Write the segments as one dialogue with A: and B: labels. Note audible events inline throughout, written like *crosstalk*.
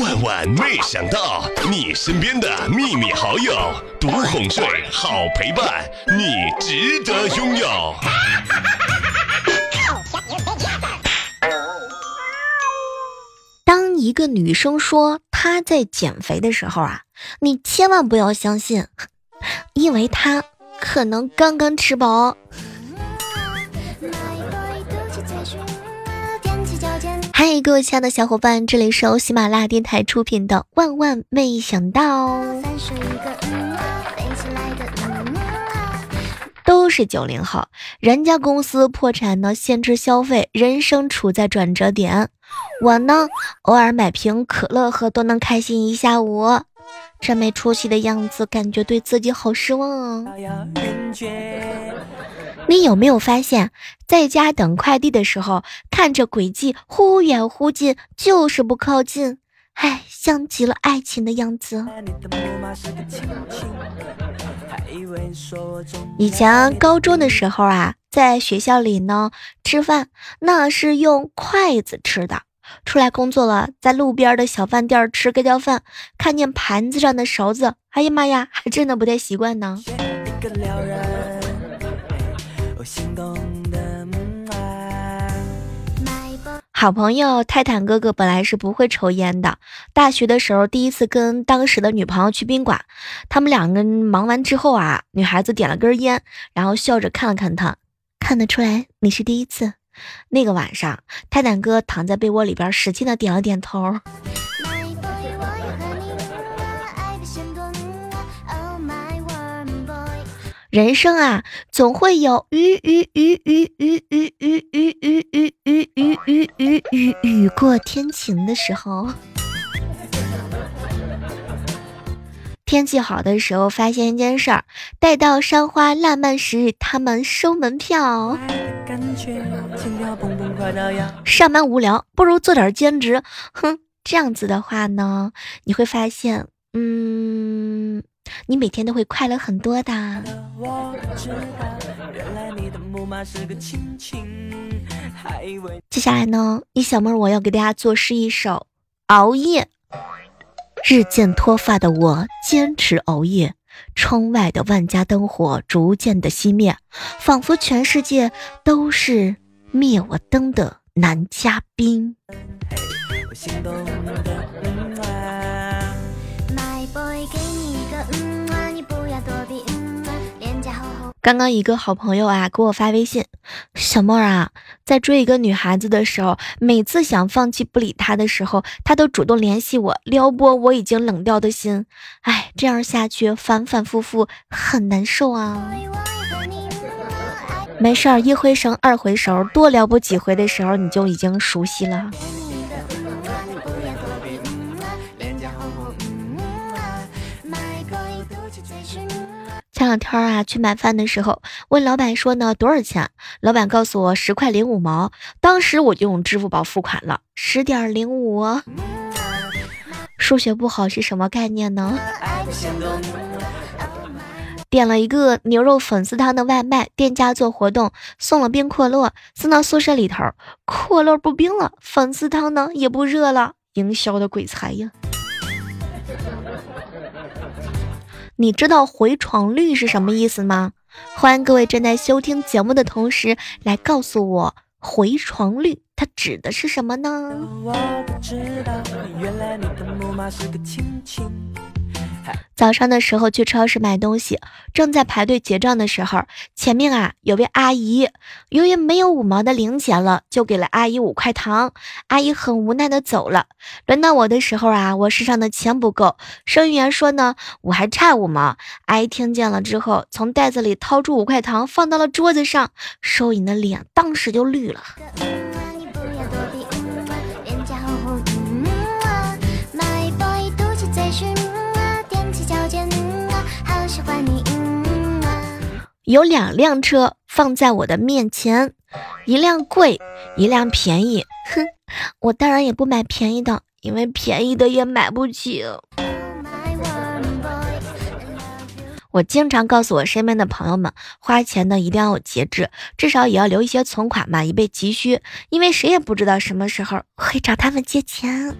A: 万万没想到，你身边的秘密好友，独哄睡，好陪伴，你值得拥有。
B: 当一个女生说她在减肥的时候啊，你千万不要相信，因为她可能刚刚吃饱。嗨，各位亲爱的小伙伴，这里是由喜马拉雅电台出品的《万万没想到》，都是九零后，人家公司破产呢，限制消费，人生处在转折点。我呢，偶尔买瓶可乐喝都能开心一下午，这没出息的样子，感觉对自己好失望哦。你有没有发现，在家等快递的时候，看着轨迹忽远忽近，就是不靠近？唉，像极了爱情的样子。以前高中的时候啊，在学校里呢吃饭，那是用筷子吃的。出来工作了，在路边的小饭店吃盖浇饭，看见盘子上的勺子，哎呀妈呀，还真的不太习惯呢。好朋友泰坦哥哥本来是不会抽烟的，大学的时候第一次跟当时的女朋友去宾馆，他们两个忙完之后啊，女孩子点了根烟，然后笑着看了看他，看得出来你是第一次。那个晚上，泰坦哥躺在被窝里边，使劲的点了点头。人生啊，总会有雨雨雨雨雨雨雨雨雨雨雨雨雨雨雨雨过天晴的时候。天气好的时候，发现一件事儿：待到山花烂漫时，他们收门票。上班无聊，不如做点兼职。哼，这样子的话呢，你会发现，嗯。你每天都会快乐很多的。接下来呢，一小妹儿我要给大家作诗一首：熬夜。日渐脱发的我坚持熬夜，窗外的万家灯火逐渐的熄灭，仿佛全世界都是灭我灯的男嘉宾。刚刚一个好朋友啊给我发微信，小妹儿啊，在追一个女孩子的时候，每次想放弃不理她的时候，她都主动联系我，撩拨我已经冷掉的心。哎，这样下去反反复复很难受啊。没事儿，一回生二回熟，多撩拨几回的时候，你就已经熟悉了。前两天啊，去买饭的时候，问老板说呢多少钱？老板告诉我十块零五毛，当时我就用支付宝付款了，十点零五。数学不好是什么概念呢？点了一个牛肉粉丝汤的外卖，店家做活动送了冰可乐，送到宿舍里头，可乐不冰了，粉丝汤呢也不热了，营销的鬼才呀！你知道回床率是什么意思吗？欢迎各位正在收听节目的同时来告诉我，回床率它指的是什么呢？
C: 我不知道原来你的母妈是个亲亲
B: 早上的时候去超市买东西，正在排队结账的时候，前面啊有位阿姨，由于没有五毛的零钱了，就给了阿姨五块糖。阿姨很无奈的走了。轮到我的时候啊，我身上的钱不够，收银员说呢，我还差五毛。阿姨听见了之后，从袋子里掏出五块糖，放到了桌子上，收银的脸当时就绿了。有两辆车放在我的面前，一辆贵，一辆便宜。哼，我当然也不买便宜的，因为便宜的也买不起。我经常告诉我身边的朋友们，花钱呢一定要有节制，至少也要留一些存款嘛，以备急需。因为谁也不知道什么时候会找他们借钱。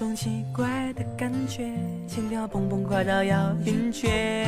C: 种奇怪的感觉，心跳砰砰快到要晕厥，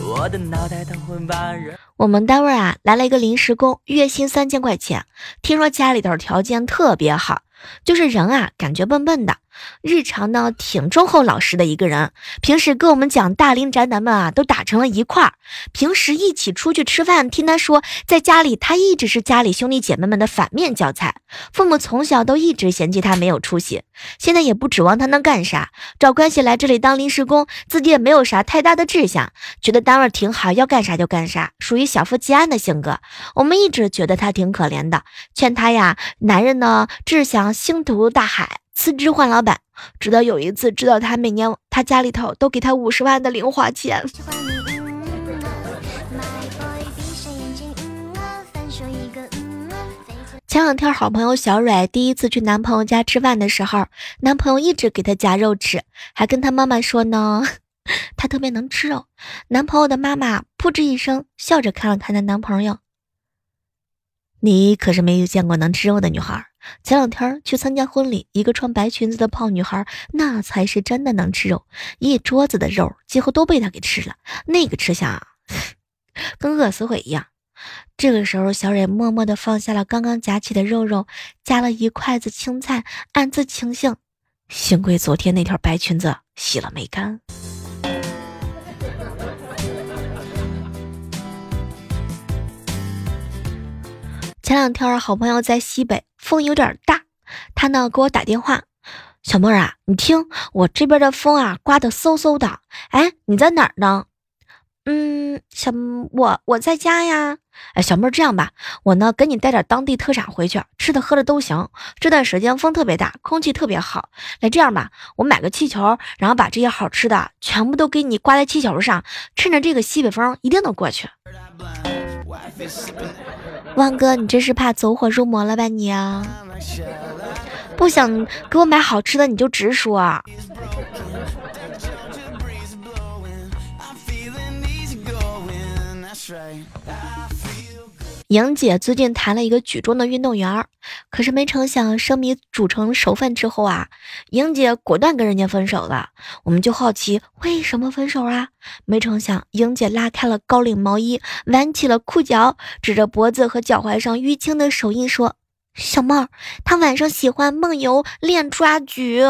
C: 我的脑袋疼昏把人。
B: 我们单位啊来了一个临时工，月薪三千块钱，听说家里头条件特别好。就是人啊，感觉笨笨的，日常呢挺忠厚老实的一个人。平时跟我们讲大龄宅男们啊，都打成了一块儿。平时一起出去吃饭，听他说，在家里他一直是家里兄弟姐妹们的反面教材。父母从小都一直嫌弃他没有出息，现在也不指望他能干啥，找关系来这里当临时工，自己也没有啥太大的志向，觉得单位挺好，要干啥就干啥，属于小富即安的性格。我们一直觉得他挺可怜的，劝他呀，男人呢志向。星途大海，辞职换老板。直到有一次，知道他每年他家里头都给他五十万的零花钱。前两天，好朋友小蕊第一次去男朋友家吃饭的时候，男朋友一直给她夹肉吃，还跟她妈妈说呢，*laughs* 她特别能吃肉。男朋友的妈妈噗嗤一声，笑着看了看她男朋友：“你可是没有见过能吃肉的女孩。”前两天去参加婚礼，一个穿白裙子的胖女孩，那才是真的能吃肉，一桌子的肉几乎都被她给吃了，那个吃相啊 *laughs* 跟饿死鬼一样。这个时候，小蕊默默地放下了刚刚夹起的肉肉，夹了一筷子青菜，暗自庆幸，幸亏昨天那条白裙子洗了没干。前两天，好朋友在西北，风有点大，他呢给我打电话，小妹儿啊，你听我这边的风啊，刮得嗖嗖的。哎，你在哪儿呢？嗯，小我我在家呀。哎，小妹儿这样吧，我呢给你带点当地特产回去，吃的喝的都行。这段时间风特别大，空气特别好。来，这样吧，我买个气球，然后把这些好吃的全部都给你挂在气球上，趁着这个西北风，一定能过去。万哥，你这是怕走火入魔了吧你啊？不想给我买好吃的你就直说。莹姐最近谈了一个举重的运动员，可是没成想生米煮成熟饭之后啊，莹姐果断跟人家分手了。我们就好奇为什么分手啊？没成想莹姐拉开了高领毛衣，挽起了裤脚，指着脖子和脚踝上淤青的手印说：“小妹儿，他晚上喜欢梦游练抓举。”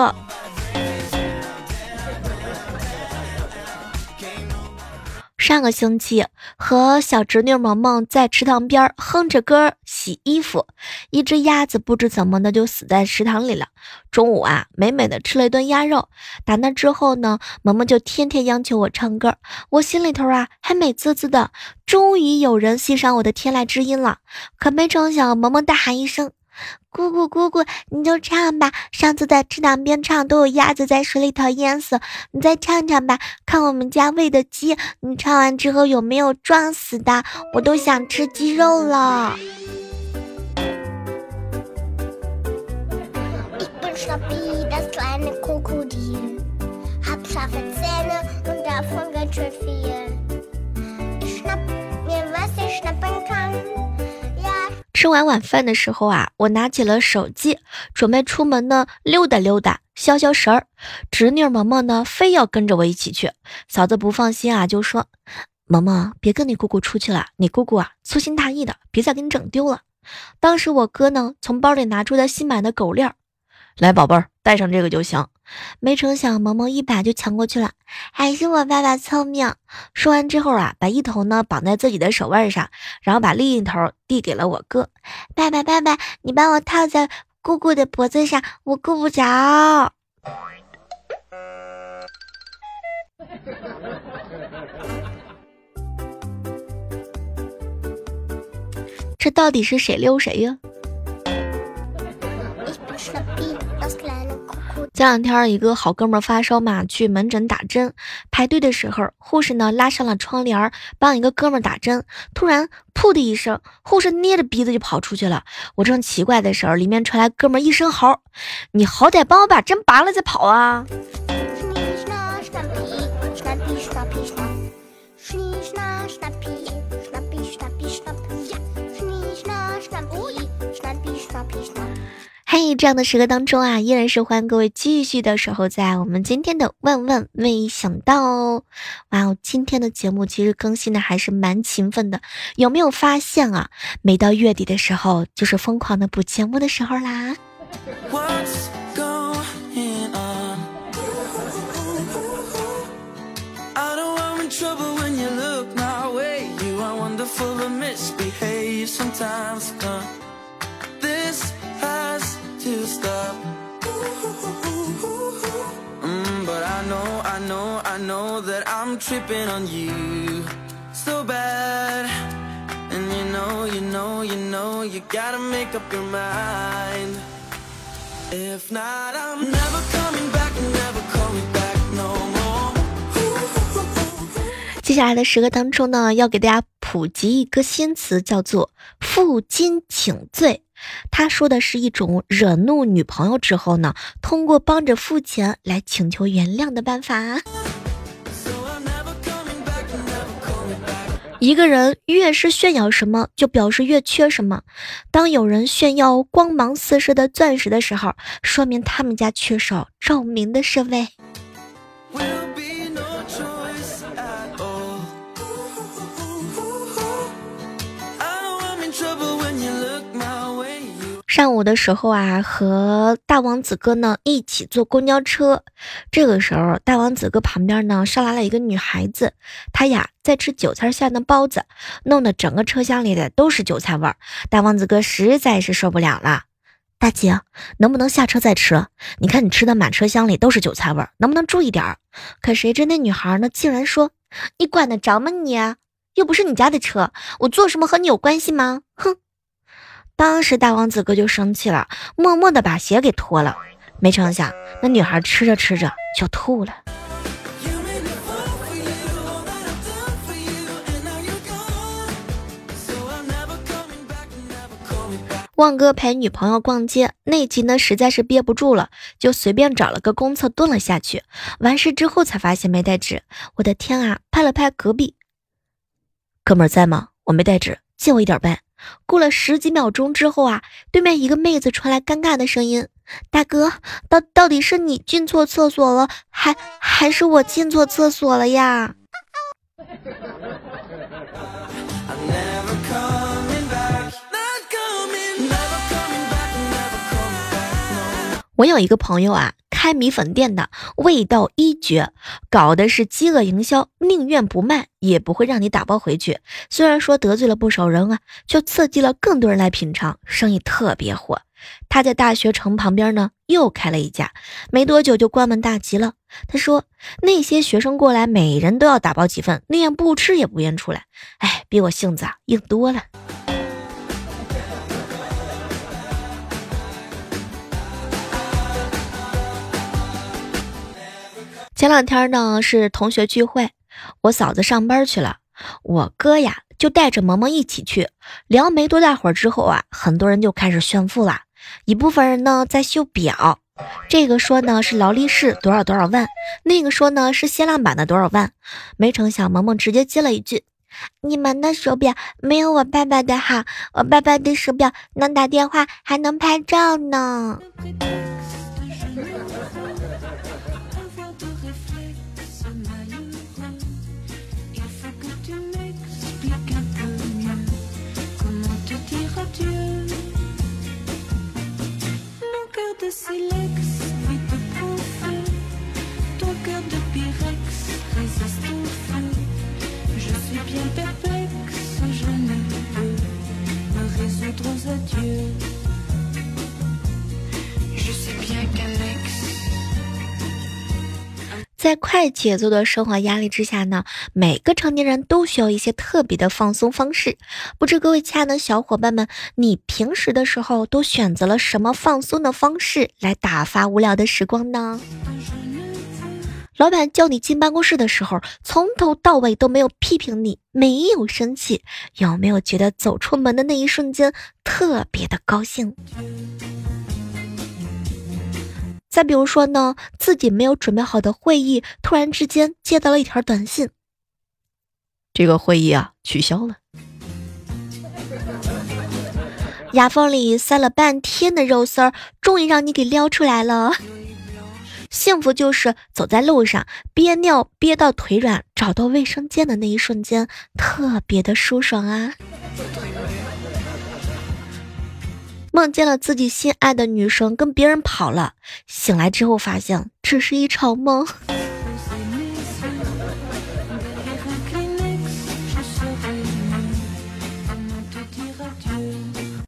B: 上个星期和小侄女萌萌在池塘边哼着歌洗衣服，一只鸭子不知怎么的就死在池塘里了。中午啊，美美的吃了一顿鸭肉。打那之后呢，萌萌就天天央求我唱歌，我心里头啊还美滋滋的。终于有人欣赏我的天籁之音了，可没成想，萌萌大喊一声。姑姑，姑姑，你就唱吧。上次在池塘边唱，都有鸭子在水里头淹死。你再唱唱吧，看我们家喂的鸡，你唱完之后有没有撞死的？我都想吃鸡肉了。吃完晚饭的时候啊，我拿起了手机，准备出门呢溜达溜达，消消神儿。侄女萌萌呢，非要跟着我一起去。嫂子不放心啊，就说：“萌萌，别跟你姑姑出去了，你姑姑啊粗心大意的，别再给你整丢了。”当时我哥呢，从包里拿出了新买的狗链儿，来，宝贝儿，戴上这个就行。没成想，萌萌一把就抢过去了。还是我爸爸聪明。说完之后啊，把一头呢绑在自己的手腕上，然后把另一头递给了我哥。爸爸，爸爸，你帮我套在姑姑的脖子上，我够不着。*laughs* 这到底是谁溜谁呀？前两天，一个好哥们发烧嘛，去门诊打针，排队的时候，护士呢拉上了窗帘，帮一个哥们打针。突然，噗的一声，护士捏着鼻子就跑出去了。我正奇怪的时候，里面传来哥们一声嚎：“你好歹帮我把针拔了再跑啊！”嘿，这样的时刻当中啊，依然是欢迎各位继续的守候在我们今天的万万没想到哦。哇哦，今天的节目其实更新的还是蛮勤奋的，有没有发现啊？每到月底的时候，就是疯狂的补节目的时候啦。
C: I know i know i know that i'm tripping on you so bad. And you know you know you know you gotta make up your mind. If not i'm never coming back never coming back no more.
B: 接下来的时刻当中呢要给大家普及一个新词叫做负荆请罪。他说的是一种惹怒女朋友之后呢，通过帮着付钱来请求原谅的办法。一个人越是炫耀什么，就表示越缺什么。当有人炫耀光芒四射的钻石的时候，说明他们家缺少照明的设备。上午的时候啊，和大王子哥呢一起坐公交车。这个时候，大王子哥旁边呢上来了一个女孩子，她呀在吃韭菜馅的包子，弄得整个车厢里的都是韭菜味儿。大王子哥实在是受不了了，大姐能不能下车再吃？你看你吃的满车厢里都是韭菜味儿，能不能注意点儿？可谁知那女孩呢竟然说：“你管得着吗你？又不是你家的车，我做什么和你有关系吗？”哼。当时大王子哥就生气了，默默的把鞋给脱了。没成想，那女孩吃着吃着就吐了。旺哥陪女朋友逛街，那集呢实在是憋不住了，就随便找了个公厕蹲了下去。完事之后才发现没带纸，我的天啊！拍了拍隔壁哥们在吗？我没带纸，借我一点呗。过了十几秒钟之后啊，对面一个妹子传来尴尬的声音：“大哥，到到底是你进错厕所了，还还是我进错厕所了呀？” *laughs* 我有一个朋友啊。开米粉店的味道一绝，搞的是饥饿营销，宁愿不卖也不会让你打包回去。虽然说得罪了不少人啊，却刺激了更多人来品尝，生意特别火。他在大学城旁边呢又开了一家，没多久就关门大吉了。他说那些学生过来，每人都要打包几份，宁愿不吃也不愿出来。哎，比我性子啊硬多了。前两天呢是同学聚会，我嫂子上班去了，我哥呀就带着萌萌一起去。聊没多大会儿之后啊，很多人就开始炫富了。一部分人呢在秀表，这个说呢是劳力士多少多少万，那个说呢是限量版的多少万。没成想萌萌直接接了一句：“你们的手表没有我爸爸的好，我爸爸的手表能打电话还能拍照呢。”在快节奏的生活压力之下呢，每个成年人都需要一些特别的放松方式。不知各位亲爱的小伙伴们，你平时的时候都选择了什么放松的方式来打发无聊的时光呢？老板叫你进办公室的时候，从头到尾都没有批评你，没有生气，有没有觉得走出门的那一瞬间特别的高兴？再比如说呢，自己没有准备好的会议，突然之间接到了一条短信，这个会议啊取消了。牙缝里塞了半天的肉丝儿，终于让你给撩出来了。幸福就是走在路上憋尿憋到腿软，找到卫生间的那一瞬间，特别的舒爽啊！梦见了自己心爱的女生跟别人跑了，醒来之后发现只是一场梦。*laughs*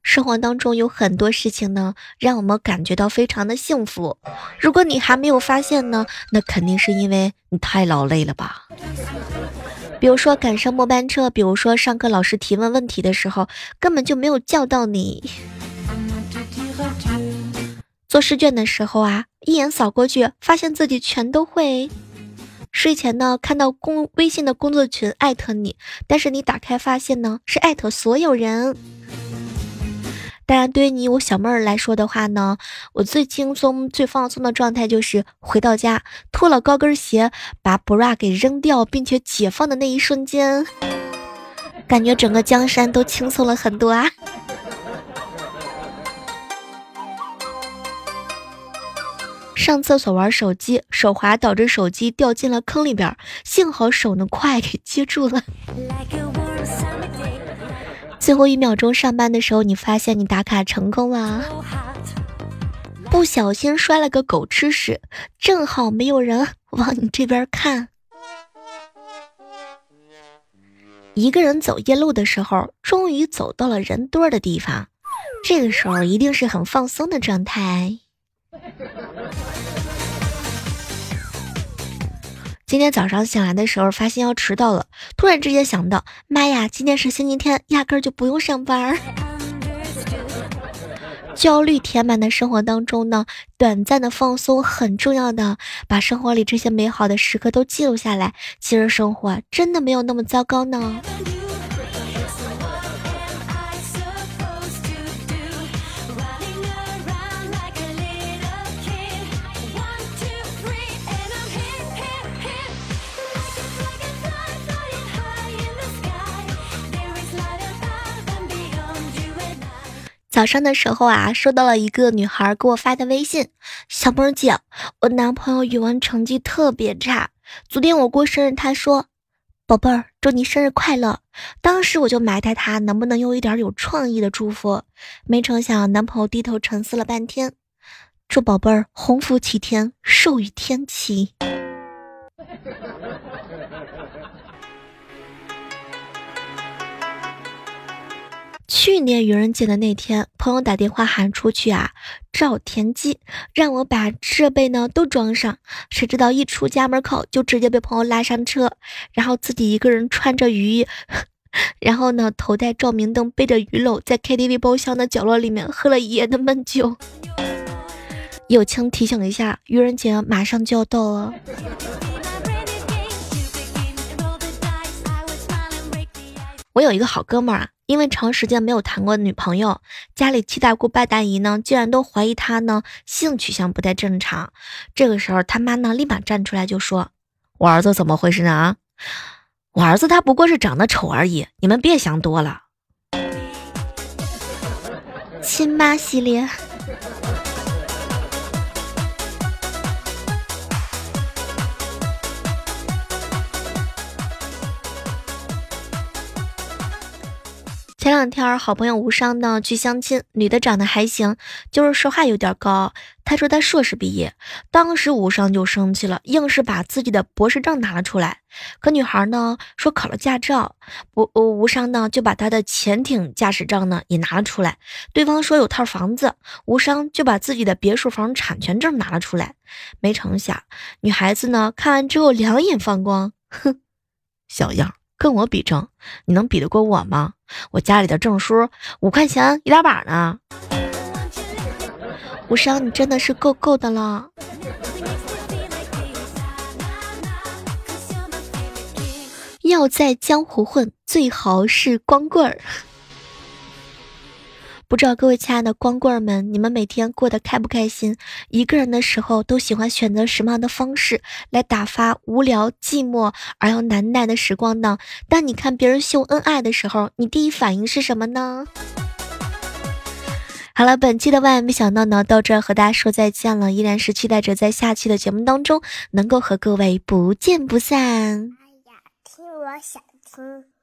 B: 生活当中有很多事情呢，让我们感觉到非常的幸福。如果你还没有发现呢，那肯定是因为你太劳累了吧。比如说赶上末班车，比如说上课老师提问问题的时候根本就没有叫到你。做试卷的时候啊，一眼扫过去，发现自己全都会。睡前呢，看到公微信的工作群艾特你，但是你打开发现呢，是艾特所有人。当然，对于你我小妹儿来说的话呢，我最轻松、最放松的状态就是回到家，脱了高跟鞋，把 bra 给扔掉，并且解放的那一瞬间，感觉整个江山都轻松了很多啊！上厕所玩手机，手滑导致手机掉进了坑里边，幸好手呢快，给接住了。最后一秒钟上班的时候，你发现你打卡成功了，不小心摔了个狗吃屎，正好没有人往你这边看。一个人走夜路的时候，终于走到了人多的地方，这个时候一定是很放松的状态。*laughs* 今天早上醒来的时候，发现要迟到了，突然之间想到，妈呀，今天是星期天，压根儿就不用上班。*laughs* 焦虑填满的生活当中呢，短暂的放松很重要的，把生活里这些美好的时刻都记录下来，其实生活真的没有那么糟糕呢。早上的时候啊，收到了一个女孩给我发的微信：“小妹姐，我男朋友语文成绩特别差。昨天我过生日，他说，宝贝儿，祝你生日快乐。当时我就埋汰他能不能用一点有创意的祝福。没成想，男朋友低头沉思了半天，祝宝贝儿鸿福齐天，寿与天齐。”去年愚人节的那天，朋友打电话喊出去啊，找田鸡，让我把设备呢都装上。谁知道一出家门口，就直接被朋友拉上车，然后自己一个人穿着雨衣，*laughs* 然后呢头戴照明灯，背着鱼篓，在 KTV 包厢的角落里面喝了一夜的闷酒。友情提醒一下，愚人节马上就要到了。我有一个好哥们儿啊。因为长时间没有谈过女朋友，家里七大姑八大姨呢，竟然都怀疑他呢性取向不太正常。这个时候，他妈呢立马站出来就说：“我儿子怎么回事呢？啊，我儿子他不过是长得丑而已，你们别想多了。”亲妈系列。前两天，好朋友无伤呢去相亲，女的长得还行，就是说话有点高。他说他硕士毕业，当时无伤就生气了，硬是把自己的博士证拿了出来。可女孩呢说考了驾照，无无伤呢就把他的潜艇驾驶证呢也拿了出来。对方说有套房子，无伤就把自己的别墅房产权证拿了出来。没成想，女孩子呢看完之后两眼放光，哼，小样。跟我比证，你能比得过我吗？我家里的证书五块钱一大把呢。无伤，你真的是够够的了。要在江湖混，最好是光棍儿。不知道各位亲爱的光棍们，你们每天过得开不开心？一个人的时候都喜欢选择什么样的方式来打发无聊、寂寞而又难耐的时光呢？当你看别人秀恩爱的时候，你第一反应是什么呢？好了，本期的万万没想到呢，到这儿和大家说再见了，依然是期待着在下期的节目当中能够和各位不见不散。哎呀，听我想听。